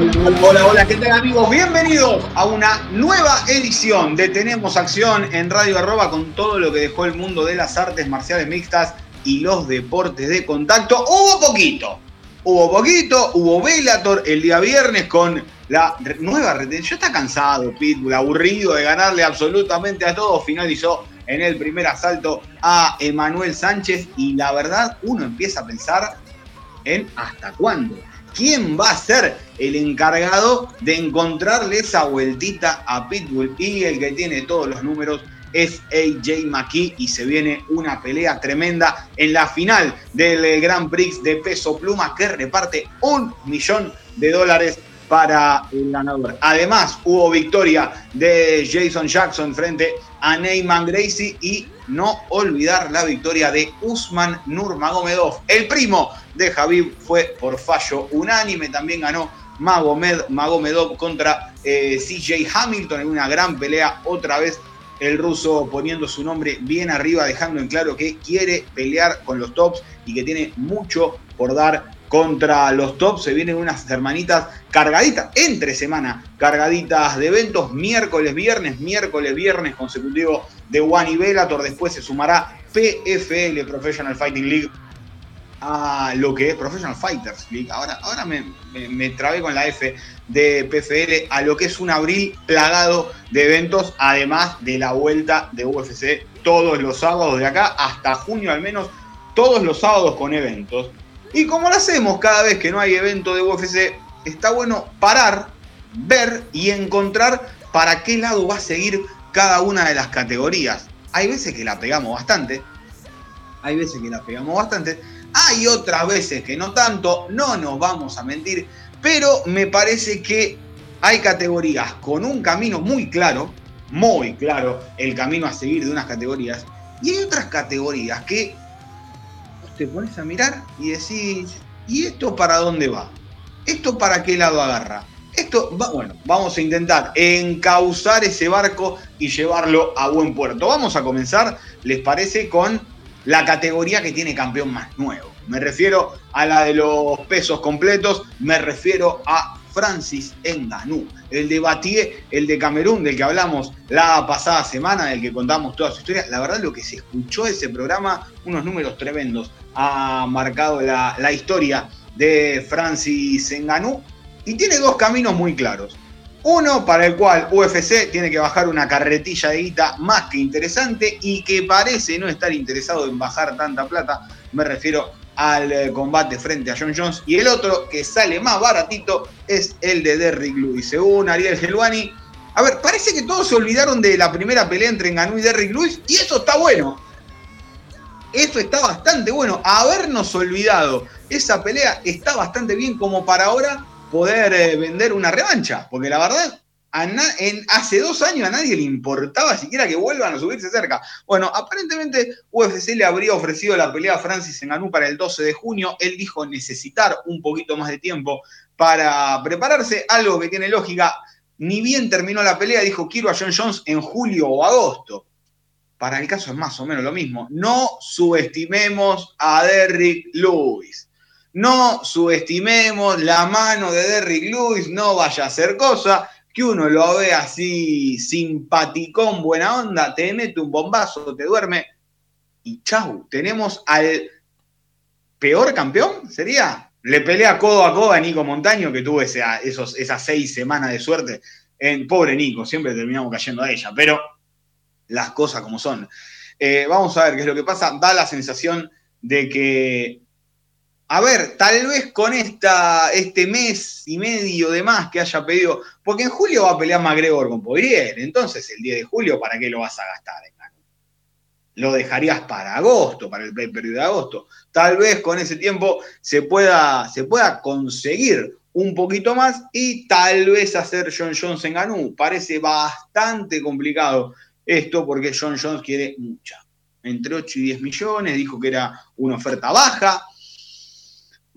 Hola, hola, ¿qué tal amigos? Bienvenidos a una nueva edición de Tenemos Acción en Radio Arroba con todo lo que dejó el mundo de las artes marciales mixtas y los deportes de contacto. Hubo poquito, hubo poquito, hubo Velator el día viernes con la nueva retención. Está cansado, Pitbull, aburrido de ganarle absolutamente a todos. Finalizó en el primer asalto a Emanuel Sánchez y la verdad uno empieza a pensar en hasta cuándo quién va a ser el encargado de encontrarle esa vueltita a Pitbull. Y el que tiene todos los números es AJ McKee y se viene una pelea tremenda en la final del Grand Prix de peso pluma que reparte un millón de dólares para el ganador. Además, hubo victoria de Jason Jackson frente a Neyman Gracie y no olvidar la victoria de Usman Nurmagomedov, el primo de Javib fue por fallo unánime. También ganó Magomed, Magomedov contra eh, CJ Hamilton en una gran pelea. Otra vez el ruso poniendo su nombre bien arriba, dejando en claro que quiere pelear con los tops y que tiene mucho por dar contra los tops. Se vienen unas hermanitas cargaditas, entre semana, cargaditas de eventos, miércoles, viernes, miércoles, viernes consecutivo de One y Bellator. Después se sumará PFL, Professional Fighting League, a lo que es Professional Fighters League. Ahora, ahora me, trabé con la F de PFL a lo que es un abril plagado de eventos, además de la vuelta de UFC todos los sábados de acá hasta junio al menos, todos los sábados con eventos. Y como lo hacemos cada vez que no hay evento de UFC, está bueno parar, ver y encontrar para qué lado va a seguir cada una de las categorías. Hay veces que la pegamos bastante, hay veces que la pegamos bastante, hay otras veces que no tanto, no nos vamos a mentir, pero me parece que hay categorías con un camino muy claro, muy claro, el camino a seguir de unas categorías, y hay otras categorías que te pones a mirar y decís, ¿y esto para dónde va? ¿Esto para qué lado agarra? Esto, va, bueno, vamos a intentar encauzar ese barco y llevarlo a buen puerto. Vamos a comenzar, ¿les parece? Con la categoría que tiene campeón más nuevo. Me refiero a la de los pesos completos, me refiero a Francis Ngannou, el de Batié, el de Camerún, del que hablamos la pasada semana, del que contamos toda su historia. La verdad, lo que se escuchó ese programa, unos números tremendos, ha marcado la, la historia de Francis Ngannou y tiene dos caminos muy claros. Uno para el cual UFC tiene que bajar una carretilla de guita más que interesante y que parece no estar interesado en bajar tanta plata. Me refiero al eh, combate frente a John Jones. Y el otro que sale más baratito es el de Derrick Lewis. Según Ariel Helwani. A ver, parece que todos se olvidaron de la primera pelea entre Ngannou y Derrick Lewis. Y eso está bueno. Eso está bastante bueno. Habernos olvidado esa pelea está bastante bien como para ahora poder eh, vender una revancha. Porque la verdad, en, hace dos años a nadie le importaba siquiera que vuelvan a subirse cerca. Bueno, aparentemente UFC le habría ofrecido la pelea a Francis Ngannou para el 12 de junio. Él dijo necesitar un poquito más de tiempo para prepararse, algo que tiene lógica. Ni bien terminó la pelea, dijo quiero a John Jones en julio o agosto. Para el caso es más o menos lo mismo. No subestimemos a Derrick Lewis. No subestimemos la mano de Derrick Lewis, no vaya a hacer cosa, que uno lo ve así simpaticón, buena onda, te mete un bombazo, te duerme y chau, tenemos al peor campeón, sería. Le pelea codo a codo a Nico Montaño, que tuvo esas seis semanas de suerte. En, pobre Nico, siempre terminamos cayendo a ella, pero las cosas como son. Eh, vamos a ver qué es lo que pasa. Da la sensación de que a ver, tal vez con esta, este mes y medio de más que haya pedido, porque en julio va a pelear McGregor con Poirier, entonces el 10 de julio, ¿para qué lo vas a gastar? Lo dejarías para agosto, para el periodo de agosto. Tal vez con ese tiempo se pueda, se pueda conseguir un poquito más y tal vez hacer John Jones en Ganú. Parece bastante complicado esto porque John Jones quiere mucha. Entre 8 y 10 millones, dijo que era una oferta baja.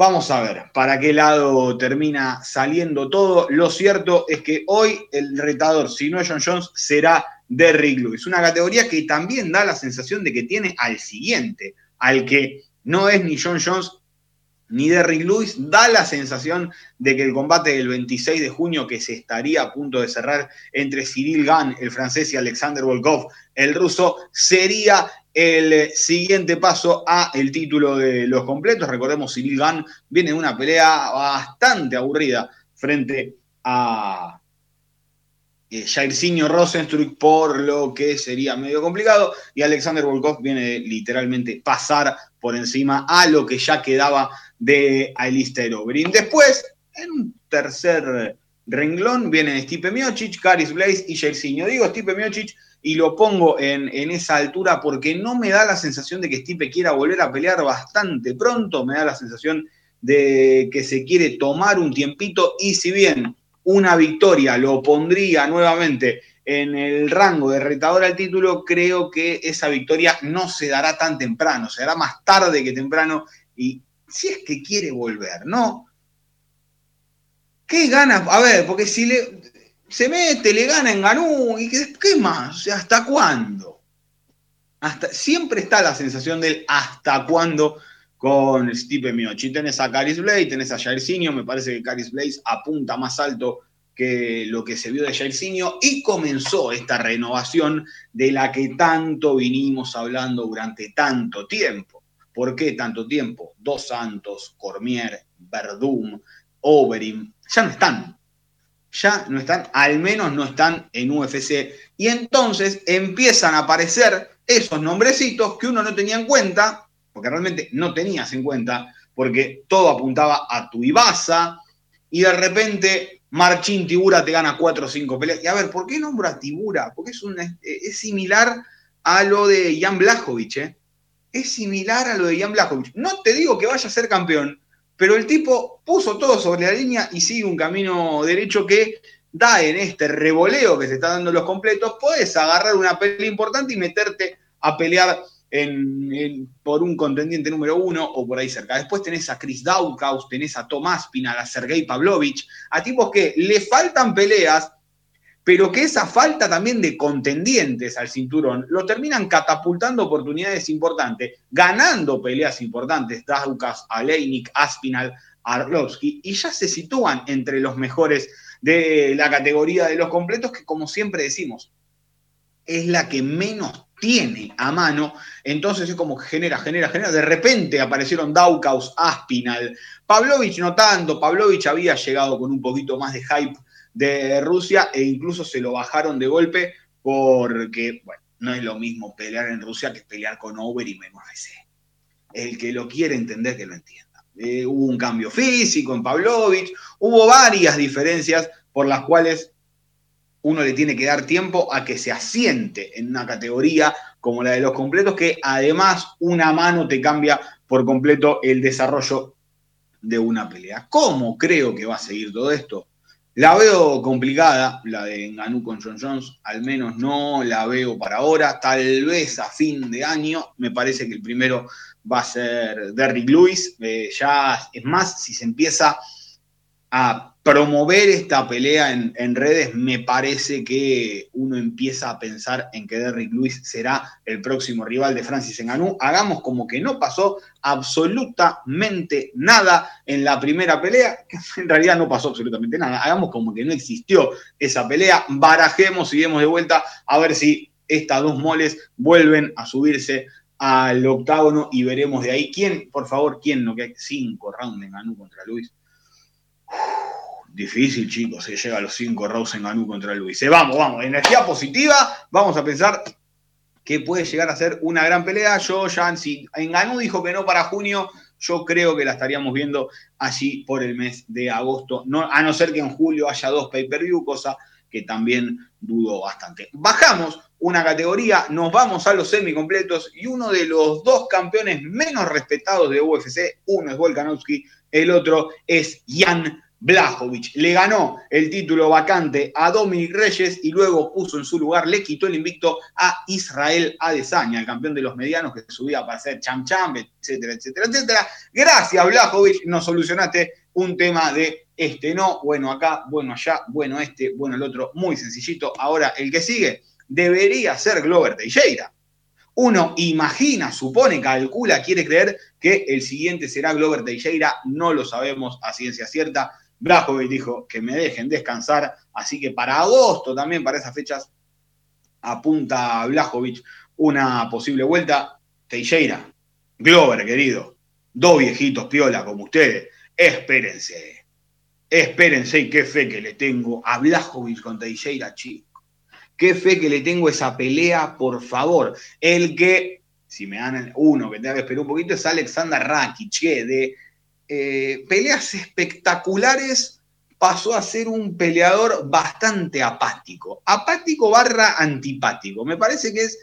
Vamos a ver para qué lado termina saliendo todo. Lo cierto es que hoy el retador, si no es John Jones, será Derrick Lewis. Una categoría que también da la sensación de que tiene al siguiente, al que no es ni John Jones ni Derrick Lewis, da la sensación de que el combate del 26 de junio que se estaría a punto de cerrar entre Cyril Gann, el francés, y Alexander Volkov, el ruso, sería el siguiente paso a el título de los completos. Recordemos, Cyril Gann viene de una pelea bastante aburrida frente a eh, Jairzinho Rosenstruck, por lo que sería medio complicado, y Alexander Volkov viene literalmente pasar por encima a lo que ya quedaba de Alistair Overeem. Después, en un tercer renglón, vienen Stipe Miocic, Caris Blaze y Jairzinho. Digo Stipe Miocic y lo pongo en, en, esa altura porque no me da la sensación de que Stipe quiera volver a pelear bastante pronto, me da la sensación de que se quiere tomar un tiempito y si bien una victoria lo pondría nuevamente en el rango de retador al título, creo que esa victoria no se dará tan temprano, se dará más tarde que temprano y si es que quiere volver, ¿no? ¿Qué gana? A ver, porque si le, se mete, le gana en Ganú, ¿y qué, más? O sea, ¿hasta cuándo? Hasta, siempre está la sensación del hasta cuándo con Stipe Miocic. Tenés a Caris Blaze, tenés a Jairzinho, me parece que Caris Blaze apunta más alto que lo que se vio de Jairzinho y comenzó esta renovación de la que tanto vinimos hablando durante tanto tiempo. ¿Por qué tanto tiempo? Dos Santos, Cormier, Verdum, Overeem, ya no están. Ya no están, al menos no están en UFC. Y entonces empiezan a aparecer esos nombrecitos que uno no tenía en cuenta, porque realmente no tenías en cuenta, porque todo apuntaba a tu Ibasa, y de repente Marchín Tibura te gana 4 o 5 peleas. Y a ver, ¿por qué nombro Tibura? Porque es, es similar a lo de Jan Blachowicz, ¿eh? Es similar a lo de Jan Blachowicz. No te digo que vaya a ser campeón, pero el tipo puso todo sobre la línea y sigue un camino derecho que da en este revoleo que se está dando los completos, puedes agarrar una pelea importante y meterte a pelear por un contendiente número uno o por ahí cerca. Después tenés a Chris Daukaus, tenés a Tomás Pinal, a Sergei Pavlovich, a tipos que le faltan peleas, pero que esa falta también de contendientes al cinturón lo terminan catapultando oportunidades importantes, ganando peleas importantes, Daukas, Aleinik, Aspinal, Arlovsky, y ya se sitúan entre los mejores de la categoría de los completos, que como siempre decimos, es la que menos tiene a mano, entonces es como que genera, genera, genera. De repente aparecieron Daukaus, Aspinal, Pavlovich no tanto, Pavlovich había llegado con un poquito más de hype de Rusia e incluso se lo bajaron de golpe porque, bueno, no es lo mismo pelear en Rusia que pelear con Over y menos El que lo quiere entender, que lo entienda. Eh, hubo un cambio físico en Pavlovich, hubo varias diferencias por las cuales uno le tiene que dar tiempo a que se asiente en una categoría como la de los completos, que además una mano te cambia por completo el desarrollo de una pelea. ¿Cómo creo que va a seguir todo esto? La veo complicada, la de Ngannou con John Jones, al menos no la veo para ahora, tal vez a fin de año, me parece que el primero va a ser Derrick Lewis, eh, ya es más, si se empieza a promover esta pelea en, redes, me parece que uno empieza a pensar en que Derrick Lewis será el próximo rival de Francis Ngannou. Hagamos como que no pasó absolutamente nada en la primera pelea, que en realidad no pasó absolutamente nada. Hagamos como que no existió esa pelea, barajemos y demos de vuelta a ver si estas dos moles vuelven a subirse al octágono y veremos de ahí quién, por favor, quién no que cinco rounds de Ngannou contra Luis Difícil, chicos, se llega a los cinco rounds en Ganú contra Luis. Eh, vamos, vamos, energía positiva, vamos a pensar que puede llegar a ser una gran pelea. Yo ya, si en Ganú dijo que no para junio, yo creo que la estaríamos viendo allí por el mes de agosto, no, a no ser que en julio haya dos pay-per-view, cosa que también dudo bastante. Bajamos una categoría, nos vamos a los semicompletos y uno de los dos campeones menos respetados de UFC, uno es Volkanovski, el otro es Jan Blajovic le ganó el título vacante a Dominic Reyes y luego puso en su lugar, le quitó el invicto a Israel Adesanya, el campeón de los medianos que subía para ser cham cham, etcétera, etcétera, etcétera. Gracias, Blajovic, nos solucionaste un tema de este no, bueno acá, bueno allá, bueno este, bueno el otro, muy sencillito. Ahora, el que sigue debería ser Glover Teixeira. Uno imagina, supone, calcula, quiere creer que el siguiente será Glover Teixeira, no lo sabemos a ciencia cierta Blajovic dijo que me dejen descansar, así que para agosto también, para esas fechas, apunta Blajovic una posible vuelta. Teixeira, Glover, querido, dos viejitos piola como ustedes, espérense, espérense y qué fe que le tengo a Blajovic con Teixeira, chico. Qué fe que le tengo esa pelea, por favor. El que, si me dan uno que tenga que esperar un poquito, es Alexander Rakic, de eh, peleas espectaculares pasó a ser un peleador bastante apático. Apático barra antipático. Me parece que es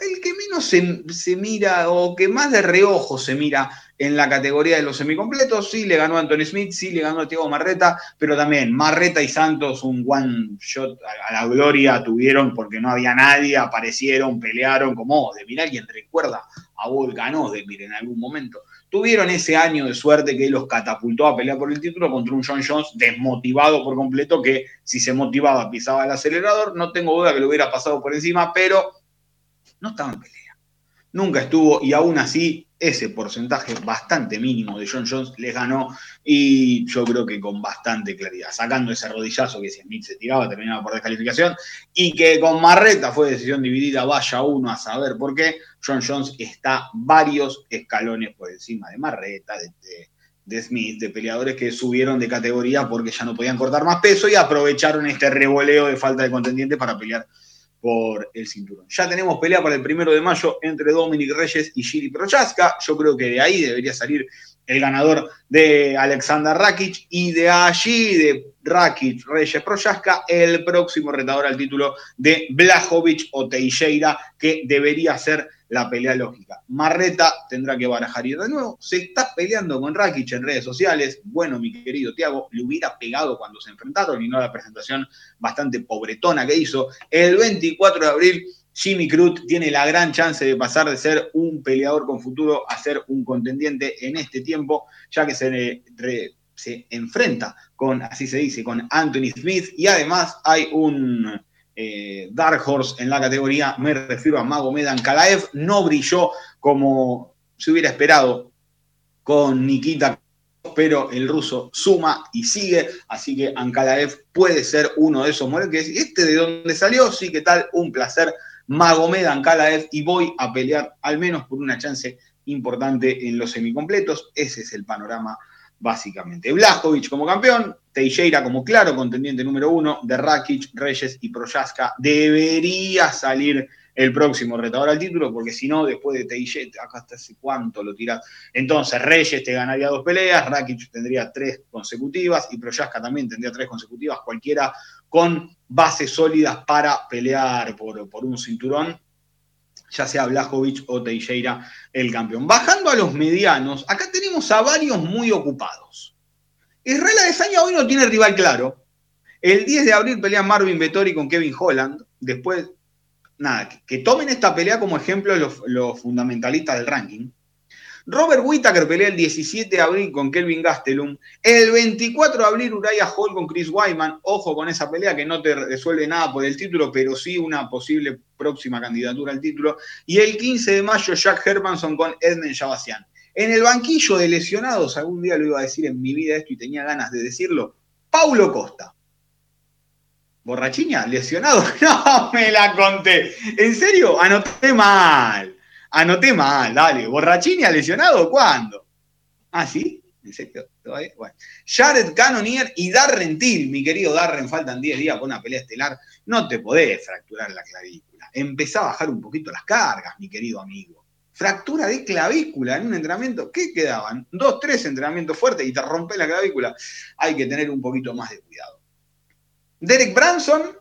el que menos se, mira o que más de reojo se mira en la categoría de los semicompletos. Sí le ganó Anthony Smith, sí le ganó a Diego Marreta, pero también Marreta y Santos un one shot a la gloria tuvieron porque no había nadie, aparecieron, pelearon como de mira alguien recuerda a Volkan Ozdemir en algún momento tuvieron ese año de suerte que los catapultó a pelear por el título contra un John Jones desmotivado por completo, que si se motivaba pisaba el acelerador, no tengo duda que lo hubiera pasado por encima, pero no estaba en pelea. Nunca estuvo y aún así ese porcentaje bastante mínimo de John Jones les ganó y yo creo que con bastante claridad, sacando ese rodillazo que si Smith se tiraba terminaba por descalificación y que con Marreta fue decisión dividida, vaya uno a saber por qué, John Jones está varios escalones por encima de Marreta, de, Smith, de peleadores que subieron de categoría porque ya no podían cortar más peso y aprovecharon este revoleo de falta de contendiente para pelear por el cinturón. Ya tenemos pelea para el primero de mayo entre Dominic Reyes y Giri Prochaska. Yo creo que de ahí debería salir el ganador de Alexander Rakic y de allí, de Rakic, Reyes, Prochaska, el próximo retador al título de Blajovic o Teixeira, que debería ser la pelea lógica. Marreta tendrá que barajar y de nuevo. Se está peleando con Rakic en redes sociales. Bueno, mi querido Tiago, le hubiera pegado cuando se enfrentaron y no la presentación bastante pobretona que hizo. El 24 de abril, Jimmy Cruz tiene la gran chance de pasar de ser un peleador con futuro a ser un contendiente en este tiempo, ya que se, se enfrenta con, así se dice, con Anthony Smith y además hay un eh, Dark Horse en la categoría, me refiero a Magomed Ankalaev, no brilló como se hubiera esperado con Nikita, pero el ruso suma y sigue, así que Ankalaev puede ser uno de esos moleques. Este de donde salió, sí que tal, un placer. Magomed Ankalaev y voy a pelear al menos por una chance importante en los semicompletos. Ese es el panorama básicamente. Blajovic como campeón, Teixeira como claro contendiente número uno, de Rakic, Reyes y Proyaska. Debería salir el próximo retador al título, porque si no, después de Teixeira, acá hasta hace cuánto lo tiras. Entonces, Reyes te ganaría dos peleas, Rakic tendría tres consecutivas y Proyaska también tendría tres consecutivas, cualquiera con bases sólidas para pelear por, por un cinturón ya sea Blajovic o Teixeira el campeón. Bajando a los medianos, acá tenemos a varios muy ocupados. Israel Adesanya hoy no tiene rival claro. El 10 de abril pelea Marvin Vettori con Kevin Holland. Después, nada, que, tomen esta pelea como ejemplo los fundamentalistas del ranking. Robert Whittaker pelea el 17 de abril con Kelvin Gastelum. El 24 de abril Uriah Hall con Chris Wyman. Ojo con esa pelea que no te resuelve nada por el título, pero sí una posible próxima candidatura al título. Y el 15 de mayo Jack Hermanson con Edmund Shabasian. En el banquillo de lesionados, algún día lo iba a decir en mi vida esto y tenía ganas de decirlo, Paulo Costa. ¿Borrachiña? ¿Lesionado? No me la conté. ¿En serio? Anoté mal. Anoté mal, dale. ¿Borrachini ha lesionado? ¿Cuándo? Ah, sí. ¿En serio? Bueno. Jared Cannonier y Darren Till, mi querido Darren, faltan 10 días para una pelea estelar. No te podés fracturar la clavícula. Empezá a bajar un poquito las cargas, mi querido amigo. Fractura de clavícula en un entrenamiento. ¿Qué quedaban? Dos, tres entrenamientos fuertes y te rompe la clavícula. Hay que tener un poquito más de cuidado. Derek Branson,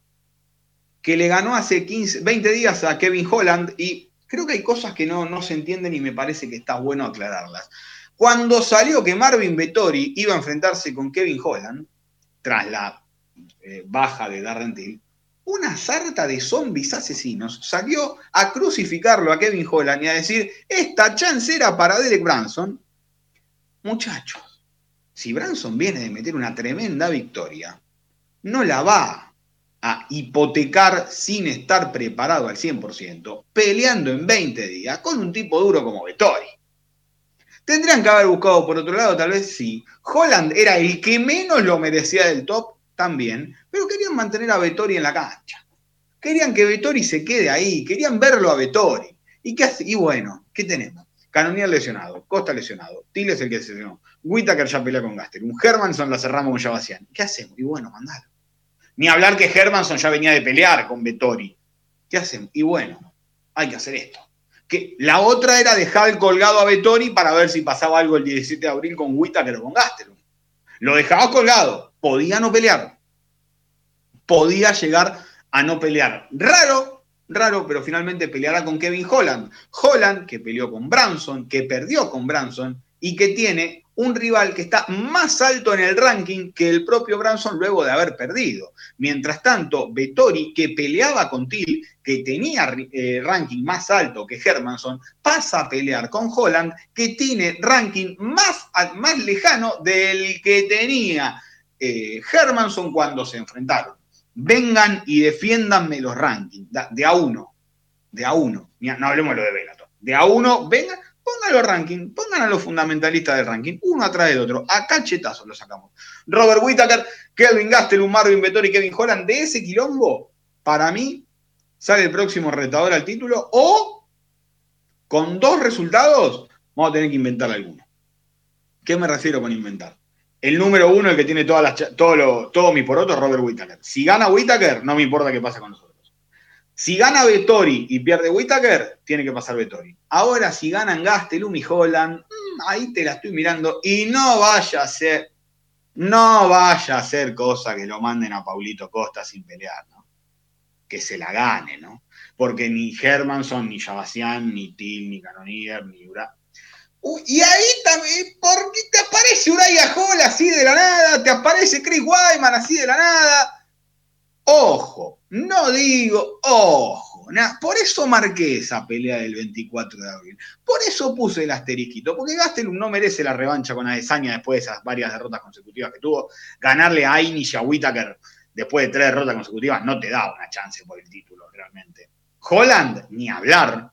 que le ganó hace 15, 20 días a Kevin Holland y creo que hay cosas que no, no se entienden y me parece que está bueno aclararlas. Cuando salió que Marvin Vettori iba a enfrentarse con Kevin Holland, tras la eh, baja de Darren Till, una sarta de zombies asesinos salió a crucificarlo a Kevin Holland y a decir, esta chance era para Derek Branson. Muchachos, si Branson viene de meter una tremenda victoria, no la va a hipotecar sin estar preparado al 100%, peleando en 20 días con un tipo duro como Vettori. Tendrían que haber buscado por otro lado, tal vez sí. Holland era el que menos lo merecía del top también, pero querían mantener a Vettori en la cancha. Querían que Vettori se quede ahí, querían verlo a Vettori. ¿Y qué hace? Y bueno, ¿qué tenemos? Canonier lesionado, Costa lesionado, Tiles el que se lesionó, Whittaker ya pelea con Gaster, un Hermanson la cerramos con Javasian. ¿Qué hacemos? Y bueno, mandalo. Ni hablar que Hermanson ya venía de pelear con Vettori. ¿Qué hacen? Y bueno, hay que hacer esto. Que la otra era dejar colgado a Vettori para ver si pasaba algo el 17 de abril con Whittaker o con Gastelum. Lo dejaba colgado, podía no pelear. Podía llegar a no pelear. Raro, raro, pero finalmente peleará con Kevin Holland. Holland, que peleó con Branson, que perdió con Branson y que tiene un rival que está más alto en el ranking que el propio Branson luego de haber perdido. Mientras tanto, Vettori, que peleaba con Till, que tenía eh, ranking más alto que Hermanson, pasa a pelear con Holland, que tiene ranking más, más lejano del que tenía eh, Hermanson cuando se enfrentaron. Vengan y defiéndanme los rankings, de a uno, de a uno, no hablemos lo de Bellator, de a uno, vengan, Pongan los rankings, pongan a los fundamentalistas del ranking, uno atrás del otro. A cachetazos lo sacamos. Robert Whittaker, Kelvin Gastelum, Marvin Vettori Kevin Holland. De ese quilombo, para mí, sale el próximo retador al título. O, con dos resultados, vamos a tener que inventar alguno. ¿Qué me refiero con inventar? El número uno, el que tiene todas las, todo, lo, todo mi poroto, Robert Whittaker. Si gana Whittaker, no me importa qué pasa con nosotros. Si gana Vettori y pierde Whitaker, tiene que pasar Vettori. Ahora, si ganan Gastelum y Holland, mm, ahí te la estoy mirando. Y no vaya a ser, no vaya a ser cosa que lo manden a Paulito Costa sin pelear, ¿no? Que se la gane, ¿no? Porque ni Hermanson, ni Javasian, ni Till, ni Canonier, ni Ura. y ahí también, ¿por qué te aparece Uraya Hall así de la nada? ¿Te aparece Chris Wyman así de la nada? Ojo, no digo, ojo, por eso marqué esa pelea del 24 de abril. Por eso puse el asterisquito, porque Gastelum no merece la revancha con Adesanya después de esas varias derrotas consecutivas que tuvo. Ganarle a Ainish y a Whitaker después de tres derrotas consecutivas no te da una chance por el título, realmente. Holland, ni hablar.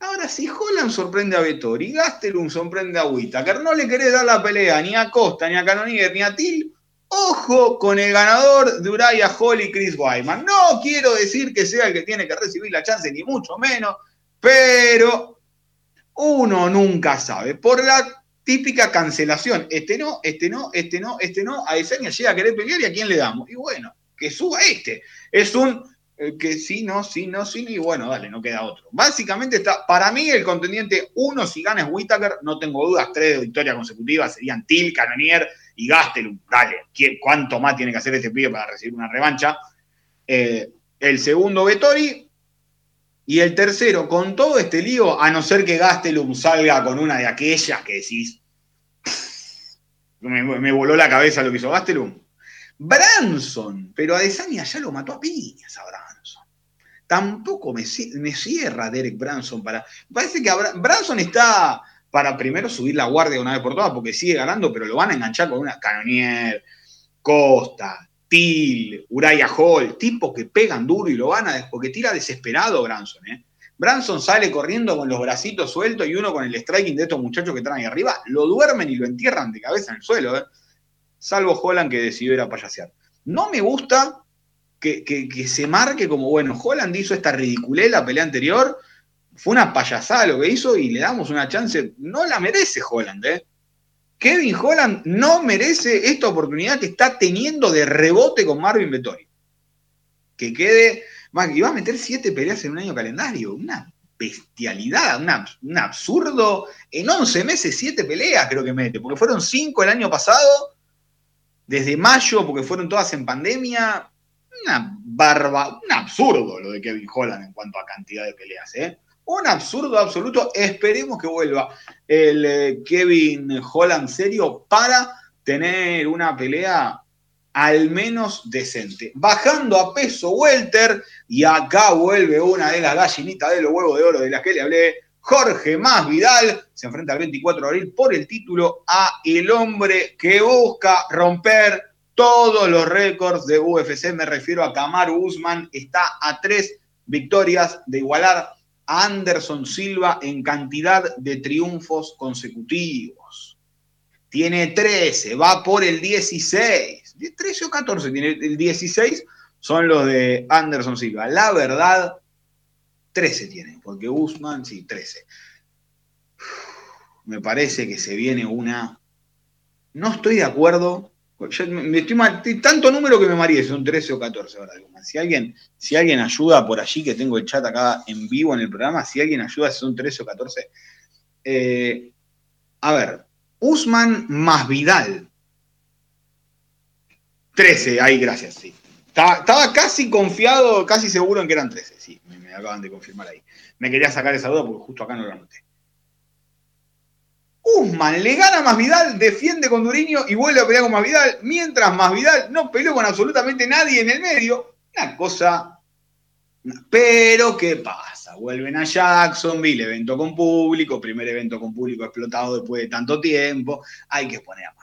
Ahora, si Holland sorprende a Vettori, Gastelum sorprende a Whitaker, no le querés dar la pelea ni a Costa, ni a Canonier, ni a Till, Ojo con el ganador de Uriah Hall y Chris Wyman. No quiero decir que sea el que tiene que recibir la chance, ni mucho menos, pero uno nunca sabe. Por la típica cancelación, este no, este no, este no, este no, a Esenia llega a querer pelear y a quién le damos. Y bueno, que suba este. Es un eh, que sí, no, sí, no, sí, y bueno, dale, no queda otro. Básicamente está, para mí el contendiente uno, si gana es Whitaker, no tengo dudas, tres victorias consecutivas serían Till, Canonier y Gastelum. Dale, ¿cuánto más tiene que hacer este pibe para recibir una revancha? Eh, el segundo, Vettori. Y el tercero, con todo este lío, a no ser que Gastelum salga con una de aquellas que decís, me, me voló la cabeza lo que hizo Gastelum. Branson, pero Adesanya ya lo mató a piñas a Branson. Tampoco me, cierra Derek Branson para. Parece que Branson está para primero subir la guardia una vez por todas, porque sigue ganando, pero lo van a enganchar con una Canonier, Costa, Till, Uraya Hall, tipos que pegan duro y lo van a. porque tira desesperado Branson, ¿eh? Branson sale corriendo con los bracitos sueltos y uno con el striking de estos muchachos que están ahí arriba. Lo duermen y lo entierran de cabeza en el suelo. ¿eh? salvo Holland que decidió ir a payasear. No me gusta que, se marque como, bueno, Holland hizo esta ridiculez la pelea anterior, fue una payasada lo que hizo y le damos una chance. No la merece Holland, ¿eh? Kevin Holland no merece esta oportunidad que está teniendo de rebote con Marvin Vettori. Que quede. Y va a meter siete peleas en un año calendario. Una bestialidad, un absurdo. En 11 meses, siete peleas creo que mete, porque fueron cinco el año pasado desde mayo, porque fueron todas en pandemia, una barba, un absurdo lo de Kevin Holland en cuanto a cantidad de peleas, ¿eh? Un absurdo absoluto. Esperemos que vuelva el eh, Kevin Holland serio para tener una pelea al menos decente. Bajando a peso welter, y acá vuelve una de las gallinitas de los huevos de oro de las que le hablé, Jorge Más Vidal, se enfrenta el 24 de abril por el título a el hombre que busca romper todos los récords de UFC. Me refiero a Kamaru Usman, está a tres victorias de igualar Anderson Silva en cantidad de triunfos consecutivos. Tiene 13, va por el 16 13 o 14 tiene, el 16 son los de Anderson Silva. La verdad, 13 tiene, porque Usman, sí, 13. Me parece que se viene una. No estoy de acuerdo. Me estoy mal, tanto número que me mareé, son 13 o 14 ahora. Si alguien, si alguien ayuda por allí, que tengo el chat acá en vivo en el programa, si alguien ayuda, son 13 o 14. Eh, a ver, Usman más Vidal 13, ahí, gracias, sí. Estaba, casi confiado, casi seguro en que eran 13, sí, me, acaban de confirmar ahí. Me quería sacar esa duda porque justo acá no lo anoté. Usman le gana a Masvidal, defiende con Duriño y vuelve a pelear con Masvidal, mientras Masvidal no peleó con absolutamente nadie en el medio. Una cosa. Pero, ¿qué pasa? Vuelven a Jacksonville, evento con público, primer evento con público explotado después de tanto tiempo. Hay que poner a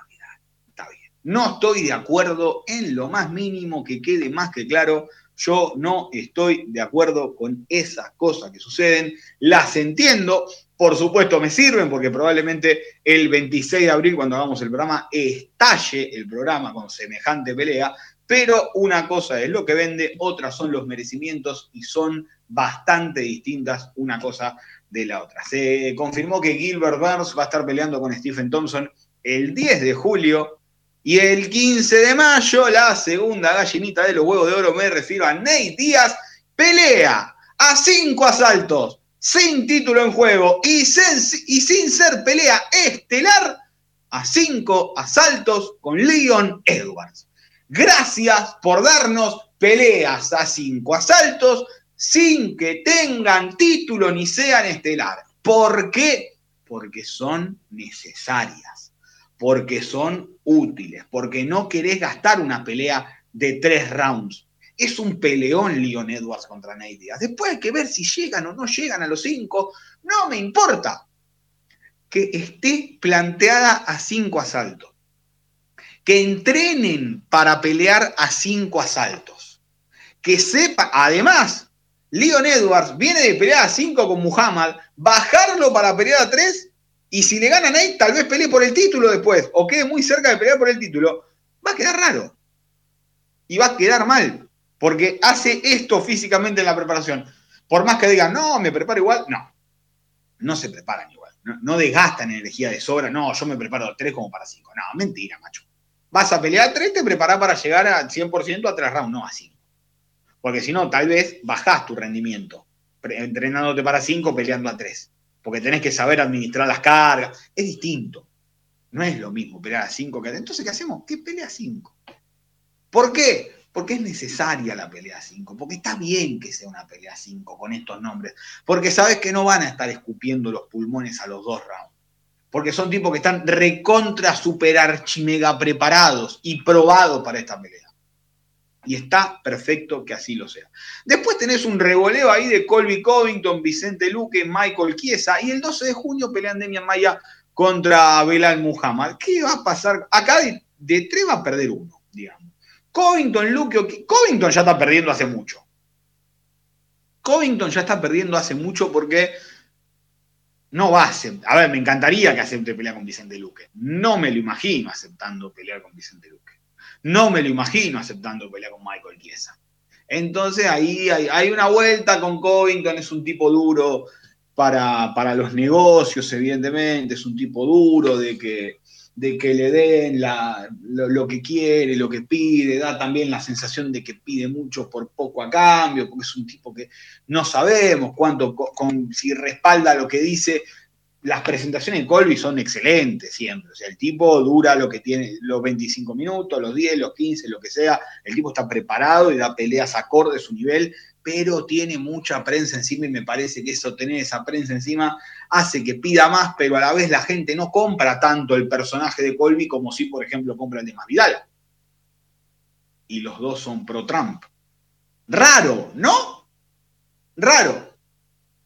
no estoy de acuerdo en lo más mínimo que quede más que claro. Yo no estoy de acuerdo con esas cosas que suceden. Las entiendo, por supuesto me sirven porque probablemente el 26 de abril cuando hagamos el programa estalle el programa con semejante pelea, pero una cosa es lo que vende, otras son los merecimientos y son bastante distintas una cosa de la otra. Se confirmó que Gilbert Burns va a estar peleando con Stephen Thompson el 10 de julio y el 15 de mayo, la segunda gallinita de los huevos de oro, me refiero a Nate Díaz, pelea a cinco asaltos, sin título en juego y sin, ser pelea estelar, a cinco asaltos con Leon Edwards. Gracias por darnos peleas a cinco asaltos sin que tengan título ni sean estelar. ¿Por qué? Porque son necesarias porque son útiles, porque no querés gastar una pelea de tres rounds. Es un peleón Leon Edwards contra Nate Diaz. Después hay que ver si llegan o no llegan a los cinco. No me importa. Que esté planteada a cinco asaltos. Que entrenen para pelear a cinco asaltos. Que sepa, además, Leon Edwards viene de pelear a cinco con Muhammad, bajarlo para pelear a tres y si le gana Nate, tal vez pelee por el título después, o quede muy cerca de pelear por el título, va a quedar raro. Y va a quedar mal, porque hace esto físicamente en la preparación. Por más que digan, no, me preparo igual, no. No se preparan igual. No, desgastan energía de sobra. No, yo me preparo tres como para cinco. No, mentira, macho. Vas a pelear tres, te preparas para llegar al 100% a tres rounds, no a cinco. Porque si no, tal vez bajás tu rendimiento entrenándote para cinco, peleando a tres porque tenés que saber administrar las cargas. Es distinto. No es lo mismo pelear a 5 que a Entonces, ¿qué hacemos? ¿Qué pelea a 5? ¿Por qué? Porque es necesaria la pelea a 5, porque está bien que sea una pelea a 5 con estos nombres, porque sabes que no van a estar escupiendo los pulmones a los dos rounds, porque son tipos que están recontra super archimega preparados y probados para esta pelea y está perfecto que así lo sea. Después tenés un revoleo ahí de Colby Covington, Vicente Luque, Michael Chiesa y el 12 de junio pelean Demian Maya contra Belal Muhammad. ¿Qué va a pasar? Acá de, tres va a perder uno. Covington, Luque, Covington ya está perdiendo hace mucho. Covington ya está perdiendo hace mucho porque no va a aceptar. A ver, me encantaría que acepte pelear con Vicente Luque. No me lo imagino aceptando pelear con Vicente Luque. No me lo imagino aceptando pelea con Michael Chiesa. Entonces ahí hay, una vuelta con Covington, es un tipo duro para, para, los negocios, evidentemente, es un tipo duro de que, de que le den lo, que quiere, lo que pide, da también la sensación de que pide mucho por poco a cambio, porque es un tipo que no sabemos cuánto, con, si respalda lo que dice, las presentaciones de Colby son excelentes siempre. O sea, el tipo dura lo que tiene, los 25 minutos, los 10, los 15, lo que sea. El tipo está preparado y da peleas acorde a su nivel pero tiene mucha prensa encima y me parece que eso, tener esa prensa encima, hace que pida más, pero a la vez la gente no compra tanto el personaje de Colby como si, por ejemplo, compra el de Masvidal. Y los dos son pro-Trump. Raro, ¿no? Raro.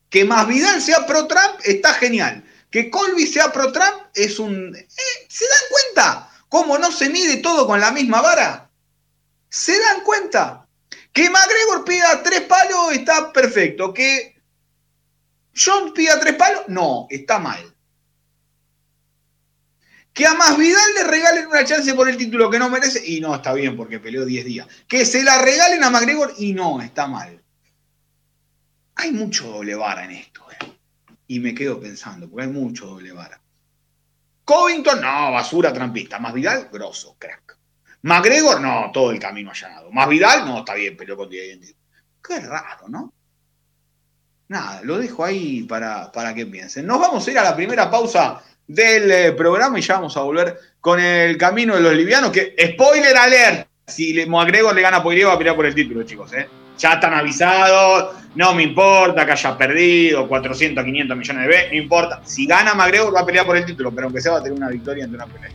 Que Masvidal sea pro-Trump está genial. Que Colby sea pro-Trump es un... Eh, ¿Se dan cuenta cómo no se mide todo con la misma vara? ¿Se dan cuenta? Que McGregor pida tres palos está perfecto. Que John pida tres palos, no, está mal. Que a Masvidal le regalen una chance por el título que no merece, y no, está bien porque peleó 10 días. Que se la regalen a McGregor, y no, está mal. Hay mucho doble vara en esto, eh. Y me quedo pensando, porque hay mucho doble vara. Covington, no, basura trampista. Masvidal, grosso, crack. McGregor, no, todo el camino allanado. Más Vidal, no, está bien, pero con Qué raro, ¿no? Nada, lo dejo ahí para, para que piensen. Nos vamos a ir a la primera pausa del eh, programa y ya vamos a volver con el camino de los livianos. Que, spoiler alert, si McGregor le gana a Poirier va a pelear por el título, chicos. ¿eh? Ya están avisados, no me importa que haya perdido 400, 500 millones de veces, no importa. Si gana McGregor va a pelear por el título, pero aunque sea va a tener una victoria ante una pelea.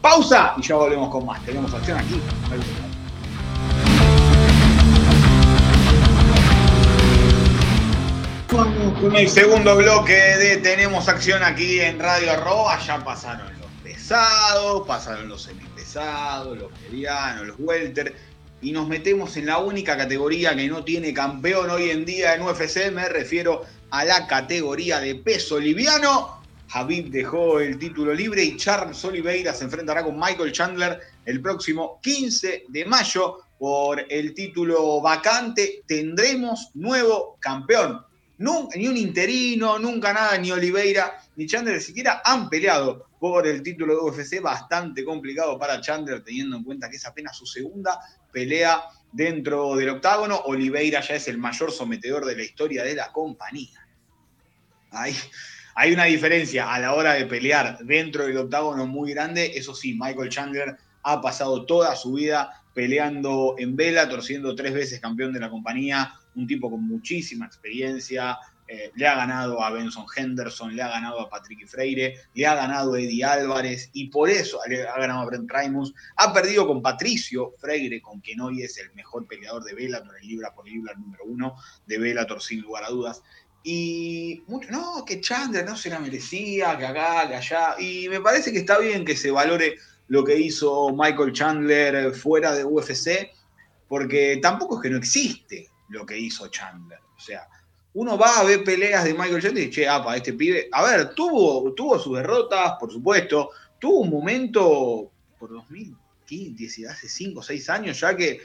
Pausa y ya volvemos con más. Tenemos acción aquí. Con el segundo bloque de Tenemos Acción aquí en Radio Arroba, ya pasaron los pesados, pasaron los semipesados, los medianos, los welter, y nos metemos en la única categoría que no tiene campeón hoy en día en UFC, me refiero a la categoría de peso liviano, Habib dejó el título libre y Charles Oliveira se enfrentará con Michael Chandler el próximo 15 de mayo por el título vacante. Tendremos nuevo campeón. ni un interino, nunca nada, ni Oliveira ni Chandler siquiera han peleado por el título de UFC. Bastante complicado para Chandler, teniendo en cuenta que es apenas su segunda pelea dentro del octágono. Oliveira ya es el mayor sometedor de la historia de la compañía. Ahí hay una diferencia a la hora de pelear dentro del octágono muy grande. Eso sí, Michael Chandler ha pasado toda su vida peleando en vela, torciendo tres veces campeón de la compañía, un tipo con muchísima experiencia, eh, le ha ganado a Benson Henderson, le ha ganado a Patrick Freire, le ha ganado a Eddie Álvarez y por eso ha ganado a Brent. Ha perdido con Patricio Freire, con quien hoy es el mejor peleador de Bellator, el libra por libra número uno de Bellator sin lugar a dudas. Y mucho, no, que Chandler no se la merecía, que acá, que allá. Y me parece que está bien que se valore lo que hizo Michael Chandler fuera de UFC, porque tampoco es que no existe lo que hizo Chandler. O sea, uno va a ver peleas de Michael Chandler y dice, che, apa, este pibe. A ver, tuvo, tuvo sus derrotas, por supuesto. Tuvo un momento por 2015, hace 5 o 6 años ya que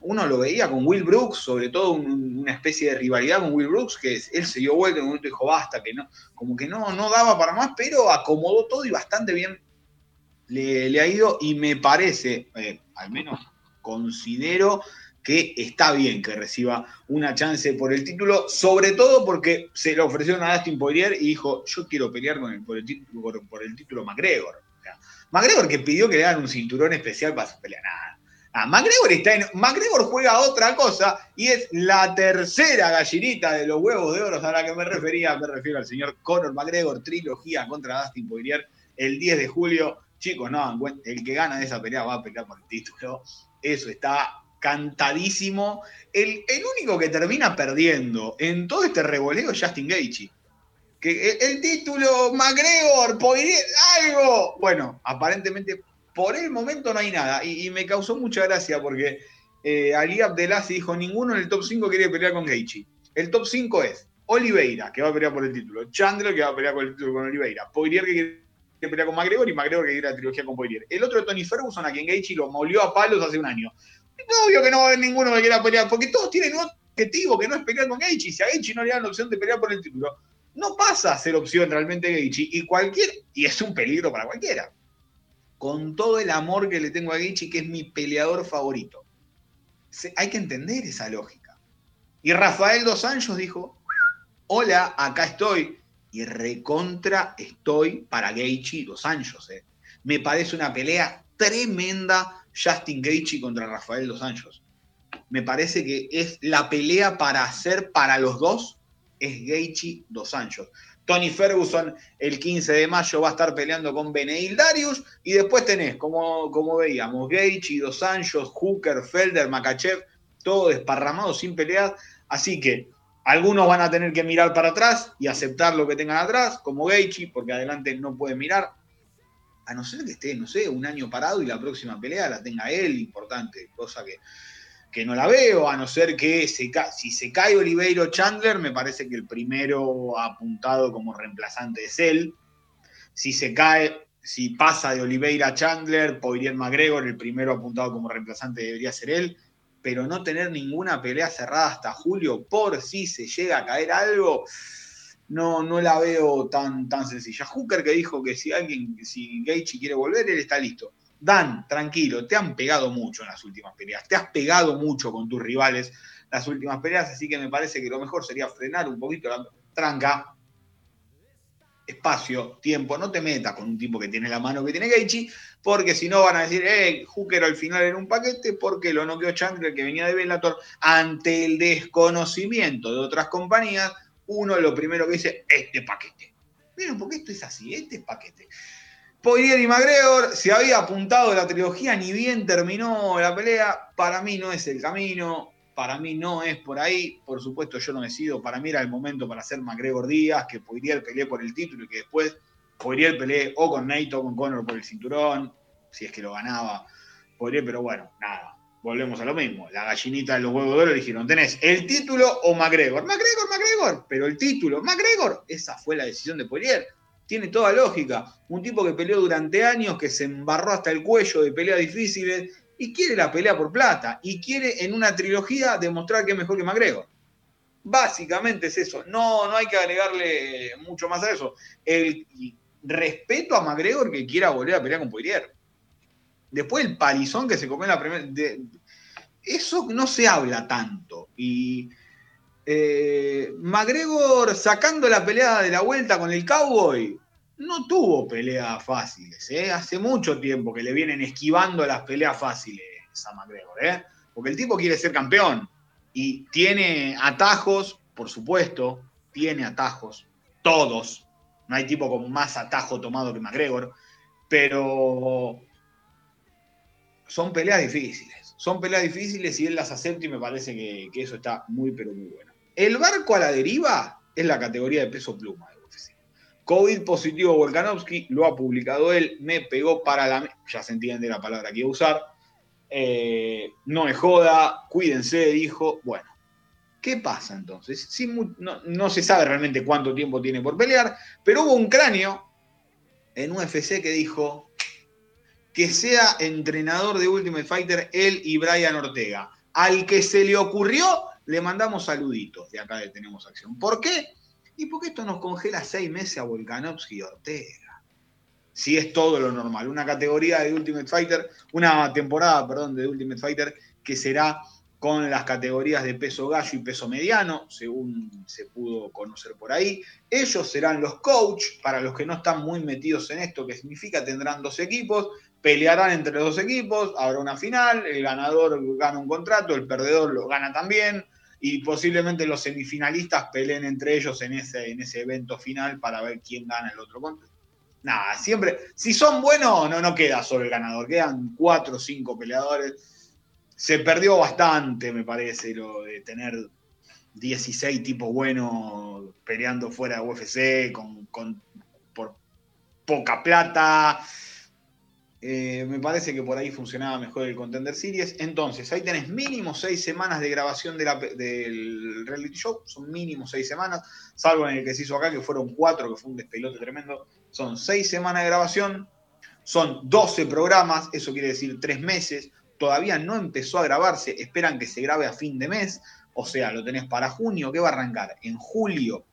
uno lo veía con Will Brooks, sobre todo una especie de rivalidad con Will Brooks, que él se dio vuelta en un momento y dijo basta, que no, como que no, no daba para más, pero acomodó todo y bastante bien le, ha ido y me parece, eh, al menos considero que está bien que reciba una chance por el título, sobre todo porque se lo ofrecieron a Dustin Poirier y dijo, yo quiero pelear con por, el título, por, el título McGregor. McGregor que pidió que le hagan un cinturón especial para pelear nada Ah, McGregor, está en, McGregor juega otra cosa y es la tercera gallinita de los huevos de oro a la que me refería. Me refiero al señor Conor McGregor, trilogía contra Dustin Poirier el 10 de julio. Chicos, no, el que gana de esa pelea va a pelear por el título. Eso está cantadísimo. El, único que termina perdiendo en todo este revoleo es Justin Gaethje. Que el, título, McGregor, Poirier, algo. Bueno, aparentemente por el momento no hay nada. Y, me causó mucha gracia porque eh, Ali Abdelasi dijo: ninguno en el top 5 quiere pelear con Gaethje. El top 5 es Oliveira, que va a pelear por el título, Chandler, que va a pelear por el título con Oliveira, Poirier, que quiere pelear con McGregor, y McGregor, que quiere la trilogía con Poirier. El otro es Tony Ferguson, a quien Gaethje lo molió a palos hace un año. Obvio que no va a haber ninguno que quiera pelear, porque todos tienen un objetivo que no es pelear con Gaethje. Si a Gaethje no le dan la opción de pelear por el título, no pasa a ser opción realmente Gaethje. Y cualquier, y es un peligro para cualquiera con todo el amor que le tengo a Gaethje, que es mi peleador favorito. hay que entender esa lógica. Y Rafael Dos Anjos dijo, hola, acá estoy. Y recontra estoy para Gaethje Dos Anjos. Eh. Me parece una pelea tremenda Justin Gaethje contra Rafael Dos Anjos. me parece que es la pelea para hacer para los dos, es Gaethje Dos Anjos. Tony Ferguson el 15 de mayo va a estar peleando con Beneil Darius y después tenés, como, como veíamos, Gaethje, Dos Anjos, Hooker, Felder, Makachev, todo desparramado sin pelear. Así que algunos van a tener que mirar para atrás y aceptar lo que tengan atrás, como Gaethje, porque adelante no puede mirar. A no ser que esté, no sé, un año parado y la próxima pelea la tenga él, importante, cosa que, que no la veo, a no ser que se si se cae Oliveiro Chandler, me parece que el primero apuntado como reemplazante es él. Si se cae, si pasa de Oliveira Chandler, Poirier McGregor, el primero apuntado como reemplazante debería ser él pero no tener ninguna pelea cerrada hasta julio por si se llega a caer algo, no, no la veo tan, tan sencilla. Hooker que dijo que si alguien, si Gaethje quiere volver, él está listo. Dan, tranquilo, te han pegado mucho en las últimas peleas, te has pegado mucho con tus rivales las últimas peleas, así que me parece que lo mejor sería frenar un poquito la tranca, espacio, tiempo, no te metas con un tipo que tiene la mano que tiene Gaethje, porque si no van a decir, eh, Hooker al final en un paquete, porque lo noqueó Chandler que venía de Bellator, ante el desconocimiento de otras compañías, uno lo primero que dice, este paquete. Miren, porque esto es así, este paquete. Poirier y McGregor, se había apuntado la trilogía, ni bien terminó la pelea, para mí no es el camino, para mí no es por ahí. Por supuesto, yo no decido. Para mí era el momento para hacer McGregor Díaz, que Poirier peleé por el título y que después Poirier peleé o con Nate o con Conor por el cinturón, si es que lo ganaba Poirier, pero bueno, nada. Volvemos a lo mismo. La gallinita de los huevos de oro dijeron: ¿tenés el título o McGregor? McGregor, McGregor, pero el título, McGregor. Esa fue la decisión de Poirier. Tiene toda lógica. Un tipo que peleó durante años, que se embarró hasta el cuello de peleas difíciles, y quiere la pelea por plata y quiere en una trilogía demostrar que es mejor que McGregor. Básicamente es eso. No, no hay que agregarle mucho más a eso. El respeto a McGregor que quiera volver a pelear con Poirier. Después el palizón que se comió en la primera. eso no se habla tanto. Y eh, McGregor sacando la pelea de la vuelta con el Cowboy, no tuvo peleas fáciles. ¿eh? Hace mucho tiempo que le vienen esquivando las peleas fáciles a McGregor. ¿eh? Porque el tipo quiere ser campeón y tiene atajos, por supuesto, tiene atajos, todos. No hay tipo con más atajo tomado que McGregor, pero son peleas difíciles. Son peleas difíciles y él las acepta y me parece que, que eso está muy, pero muy bueno. El barco a la deriva es la categoría de peso pluma COVID positivo Volkanovski, lo ha publicado él, me pegó para la... Ya se entiende la palabra que iba a usar. Eh, no es joda, cuídense, dijo. Bueno, ¿qué pasa entonces? no, se sabe realmente cuánto tiempo tiene por pelear, pero hubo un cráneo en UFC que dijo que sea entrenador de Ultimate Fighter él y Brian Ortega. Al que se le ocurrió, le mandamos saluditos de acá de Tenemos Acción. ¿Por qué? ¿Y por qué esto nos congela seis meses a Volkanovski y Ortega? Si es todo lo normal. Una categoría de Ultimate Fighter, una temporada, perdón, de Ultimate Fighter que será con las categorías de peso gallo y peso mediano, según se pudo conocer por ahí. Ellos serán los coach, para los que no están muy metidos en esto, que significa tendrán dos equipos, pelearán entre los dos equipos, habrá una final, el ganador gana un contrato, el perdedor lo gana también, y posiblemente los semifinalistas peleen entre ellos en ese, en ese evento final para ver quién gana el otro contra. Nada, siempre, si son buenos, no, no queda solo el ganador, quedan cuatro o cinco peleadores. Se perdió bastante, me parece, lo de tener 16 tipos buenos peleando fuera de UFC con, con por poca plata eh, me parece que por ahí funcionaba mejor el Contender Series. Entonces, ahí tenés mínimo seis semanas de grabación del reality show. Son mínimo seis semanas, salvo en el que se hizo acá, que fueron cuatro, que fue un despelote tremendo. Son seis semanas de grabación, son 12 programas, eso quiere decir tres meses. Todavía no empezó a grabarse, esperan que se grabe a fin de mes. O sea, lo tenés para junio, que va a arrancar en julio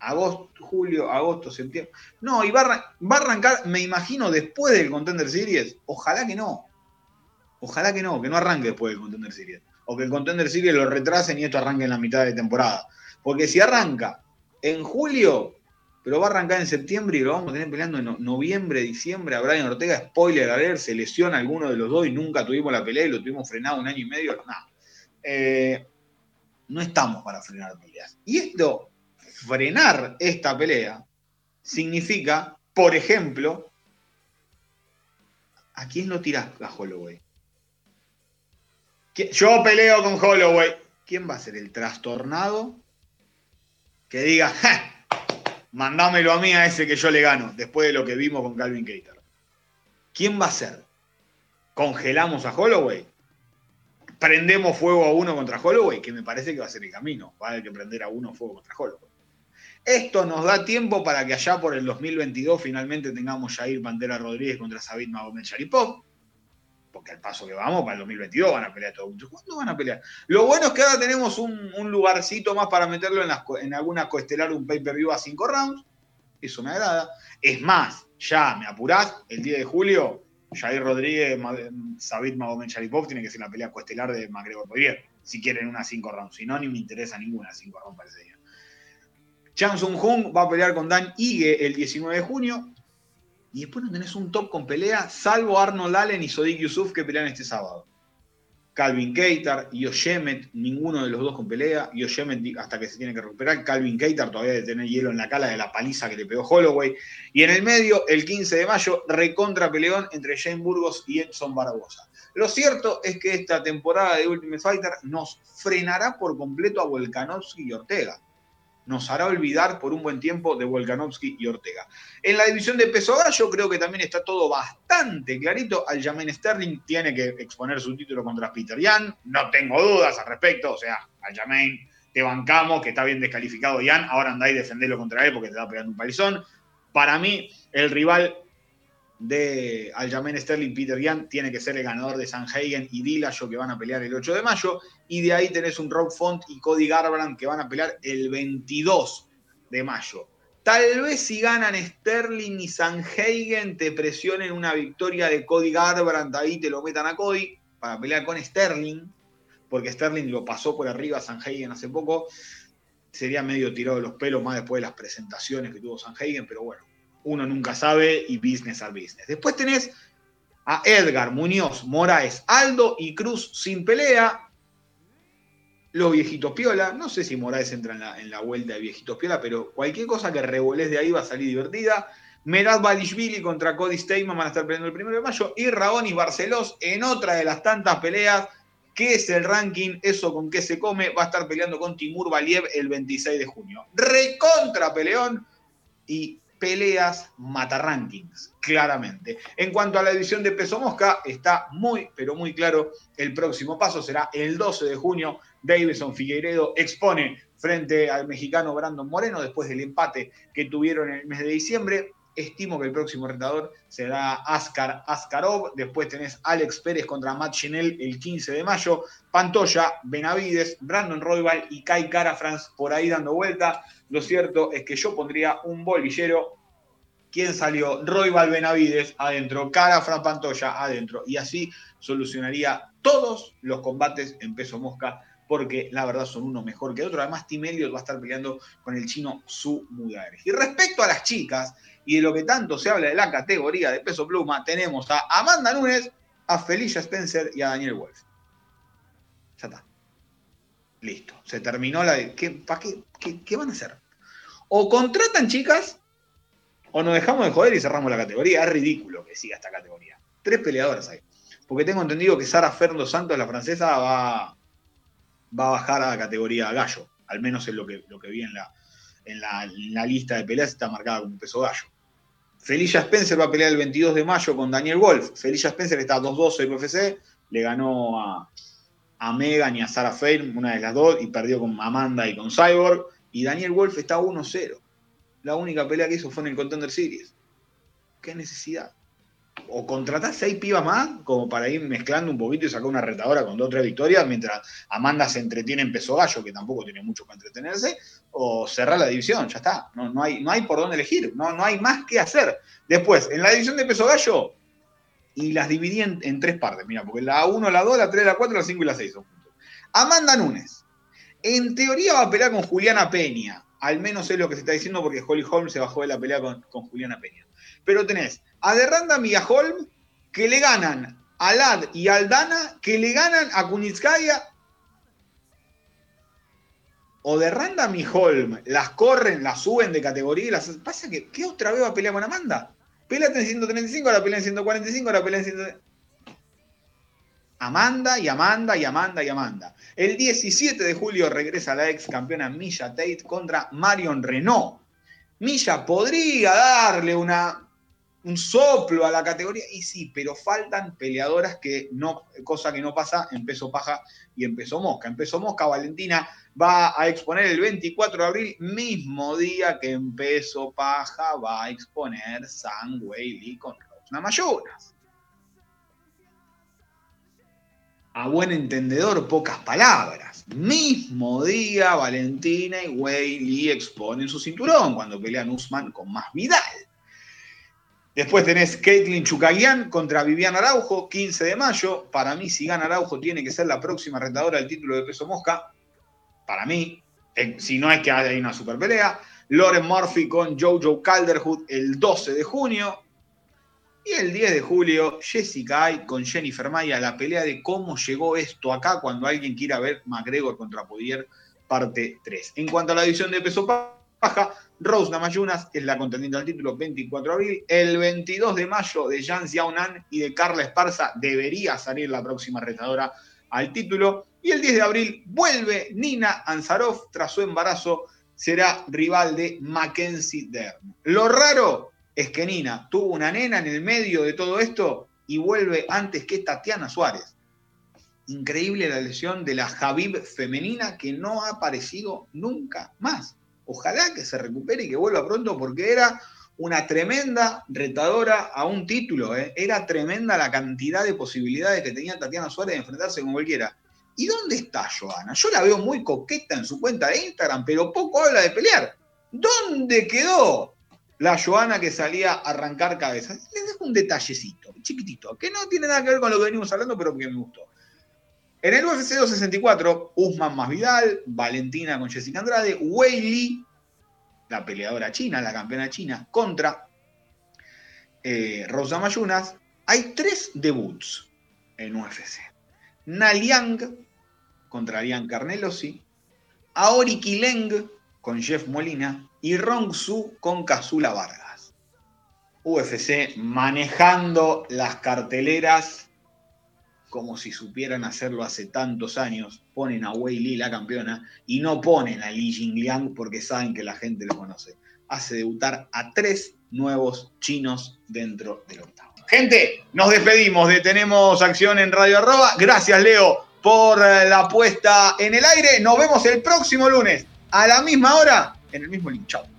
agosto, julio, agosto, septiembre. No, y va a, arrancar, me imagino, después del Contender Series. Ojalá que no. Ojalá que no, que no arranque después del Contender Series. O que el Contender Series lo retrasen y esto arranque en la mitad de temporada. Porque si arranca en julio, pero va a arrancar en septiembre y lo vamos a tener peleando en noviembre, diciembre a Brian Ortega, spoiler a ver, se lesiona alguno de los dos y nunca tuvimos la pelea y lo tuvimos frenado un año y medio. Nada. eh, no estamos para frenar peleas. Y esto, frenar esta pelea, significa, por ejemplo, ¿a quién lo tirás a Holloway? Yo peleo con Holloway. ¿Quién va a ser el trastornado que diga, mandámelo a mí a ese que yo le gano, después de lo que vimos con Calvin Keiter? ¿Quién va a ser? ¿Congelamos a Holloway? ¿Prendemos fuego a uno contra Holloway? Que me parece que va a ser el camino. Va a haber que prender a uno fuego contra Holloway. Esto nos da tiempo para que allá por el 2022 finalmente tengamos Jair Pantera Rodríguez contra Sabit Magomed Sharipov porque al paso que vamos, para el 2022 van a pelear todos juntos. ¿Cuándo van a pelear? Lo bueno es que ahora tenemos un, lugarcito más para meterlo en, en alguna coestelar, un pay-per-view a cinco rounds. Eso me agrada. Es más, ya me apurás, el 10 de julio, Jair Rodríguez, Sabit Magomed Sharipov tiene que ser la pelea coestelar de McGregor Poirier, si quieren una cinco rounds. Si no, ni me interesa ninguna cinco rounds para ese día. Chang Sung Jung va a pelear con Dan Ige el 19 de junio. Y después no tenés un top con pelea, salvo Arnold Allen y Sodik Yusuf que pelean este sábado. Calvin Keitar, Yoshemet, ninguno de los dos con pelea. Yoshemet hasta que se tiene que recuperar. Calvin Keitar todavía de tener hielo en la cala de la paliza que le pegó Holloway. Y en el medio, el 15 de mayo, recontra peleón entre Jane Burgos y Edson Barbosa. Lo cierto es que esta temporada de Ultimate Fighter nos frenará por completo a Volkanovski y Ortega nos hará olvidar por un buen tiempo de Volkanovski y Ortega. En la división de peso gallo creo que también está todo bastante clarito. Aljamain Sterling tiene que exponer su título contra Peter Yan, no tengo dudas al respecto, o sea, Aljamain te bancamos, que está bien descalificado Yan, ahora andáis a defenderlo contra él porque te va pegando un palizón. Para mí, el rival de Aljamain Sterling, Peter Yan, tiene que ser el ganador de Sanhagen y Dillashaw que van a pelear el 8 de mayo. Y de ahí tenés un Rob Font y Cody Garbrandt que van a pelear el 22 de mayo. Tal vez si ganan Sterling y Sanhagen te presionen una victoria de Cody Garbrandt, ahí te lo metan a Cody para pelear con Sterling, porque Sterling lo pasó por arriba a Sanhagen hace poco. Sería medio tirado de los pelos más después de las presentaciones que tuvo Sanhagen, pero bueno, uno nunca sabe y business al business. Después tenés a Edgar, Muñoz, Moraes, Aldo y Cruz sin pelea. Los viejitos piola, no sé si Moraes entra en la, vuelta de viejitos piola, pero cualquier cosa que revolés de ahí va a salir divertida. Merad Balishvili contra Cody Steyman van a estar peleando el 1 de mayo. Y y Barcelos en otra de las tantas peleas. que es el ranking? Eso con qué se come. Va a estar peleando con Timur Valiev el 26 de junio. Recontra peleón. Y peleas mata rankings, claramente. En cuanto a la división de peso mosca, está muy, pero muy claro. El próximo paso será el 12 de junio. Davison Figueiredo expone frente al mexicano Brandon Moreno después del empate que tuvieron en el mes de diciembre. Estimo que el próximo retador será Askar Askarov. Después tenés Alex Pérez contra Matt Chinel el 15 de mayo. Pantoya, Benavides, Brandon Roybal y Kai Cara France por ahí dando vuelta. Lo cierto es que yo pondría un bolillero. ¿Quién salió? Roybal Benavides adentro, Cara Fran Pantoya adentro. Y así solucionaría todos los combates en peso mosca porque la verdad son uno mejor que otro. Además, Tim Elliott va a estar peleando con el chino Su Mudares. Y respecto a las chicas, y de lo que tanto se habla de la categoría de peso pluma, tenemos a Amanda Nunes, a Felicia Spencer y a Daniel Wolf. Ya está. Listo. Se terminó la. ¿Qué, ¿Para qué, qué, van a hacer? O contratan chicas, o nos dejamos de joder y cerramos la categoría. Es ridículo que siga esta categoría. Tres peleadoras ahí. Porque tengo entendido que Sara Ferndo Santos, la francesa, va, va a bajar a la categoría gallo. Al menos es lo que, lo que vi en la, en la, lista de peleas, está marcada como peso gallo. Felicia Spencer va a pelear el 22 de mayo con Daniel Wolf. Felicia Spencer está 2-2 en UFC, le ganó a, a Megan y a Sarah Fein, una de las dos, y perdió con Amanda y con Cyborg. Y Daniel Wolf está 1-0. La única pelea que hizo fue en el Contender Series. ¿Qué necesidad? O contratás seis pibas más, como para ir mezclando un poquito y sacar una retadora con dos o tres victorias, mientras Amanda se entretiene en peso gallo, que tampoco tiene mucho para entretenerse, o cerrar la división, ya está. No, no, hay, no hay por dónde elegir, no, no hay más que hacer. Después, en la división de peso gallo, y las dividí en, tres partes, mira, porque la 1, la 2, la 3, la 4, la 5 y la 6 son juntos. Amanda Nunes, en teoría va a pelear con Juliana Peña, al menos es lo que se está diciendo porque Holly Holm se bajó de la pelea con, Juliana Peña. Pero tenés a Derranda Holm que le ganan a Lad y Aldana, que le ganan a Kunitskaya o de Random y Holm las corren, las suben de categoría y las. Pasa que, ¿qué otra vez va a pelear con Amanda? Pelea en 135, ahora pelea en 145, ahora pelea en 100. Amanda y Amanda y Amanda y Amanda. El 17 de julio regresa la ex campeona Misha Tate contra Marion Renault. Misha podría darle una, un soplo a la categoría, y sí, pero faltan peleadoras que no, cosa que no pasa en peso paja y en peso mosca. En peso mosca, Valentina va a exponer el 24 de abril, mismo día que en peso paja va a exponer San Lee con Rosna Mayunas. A buen entendedor, pocas palabras. Mismo día, Valentina y Wei Lee exponen su cinturón cuando pelean Usman con más Vidal. Después tenés Caitlin Chukagian contra Vivian Araujo, 15 de mayo. Para mí, si gana Araujo, tiene que ser la próxima retadora del título de peso mosca. Para mí, eh, si no es que haya una super pelea. Lauren Murphy con Jojo Calderwood el 12 de junio. Y el 10 de julio, Jessica Ay con Jennifer Maya, la pelea de cómo llegó esto acá cuando alguien quiera ver McGregor contra Podier, parte 3. En cuanto a la división de peso paja, Rose Namayunas es la contendiente al título 24 de abril. El 22 de mayo de Jan Xiaonan y de Carla Esparza debería salir la próxima retadora al título. Y el 10 de abril vuelve Nina Anzarov tras su embarazo. Será rival de Mackenzie Dern. Lo raro es que Nina tuvo una nena en el medio de todo esto y vuelve antes que Tatiana Suárez. Increíble la lesión de la Javib femenina que no ha aparecido nunca más. Ojalá que se recupere y que vuelva pronto porque era una tremenda retadora a un título. ¿eh? Era tremenda la cantidad de posibilidades que tenía Tatiana Suárez de enfrentarse con cualquiera. ¿Y dónde está Joana? Yo la veo muy coqueta en su cuenta de Instagram, pero poco habla de pelear. ¿Dónde quedó la Joana que salía a arrancar cabezas? Les dejo un detallecito, chiquitito, que no tiene nada que ver con lo que venimos hablando, pero que me gustó. En el UFC 264, Usman más Vidal, Valentina con Jessica Andrade, Wei Li, la peleadora china, la campeona china, contra eh, Rosa Mayunas. Hay tres debuts en UFC. Naliang contra Lian Carnelosi, Aori Kileng con Jeff Molina y Rong Su con Kazula Vargas. UFC manejando las carteleras como si supieran hacerlo hace tantos años, ponen a Wei Li la campeona y no ponen a Li Jingliang porque saben que la gente lo conoce. Hace debutar a tres nuevos chinos dentro del octavo. Gente, nos despedimos de Tenemos Acción en Radio Arroba. Gracias, Leo, por eh, la puesta en el aire. Nos vemos el próximo lunes a la misma hora en el mismo link. Chao.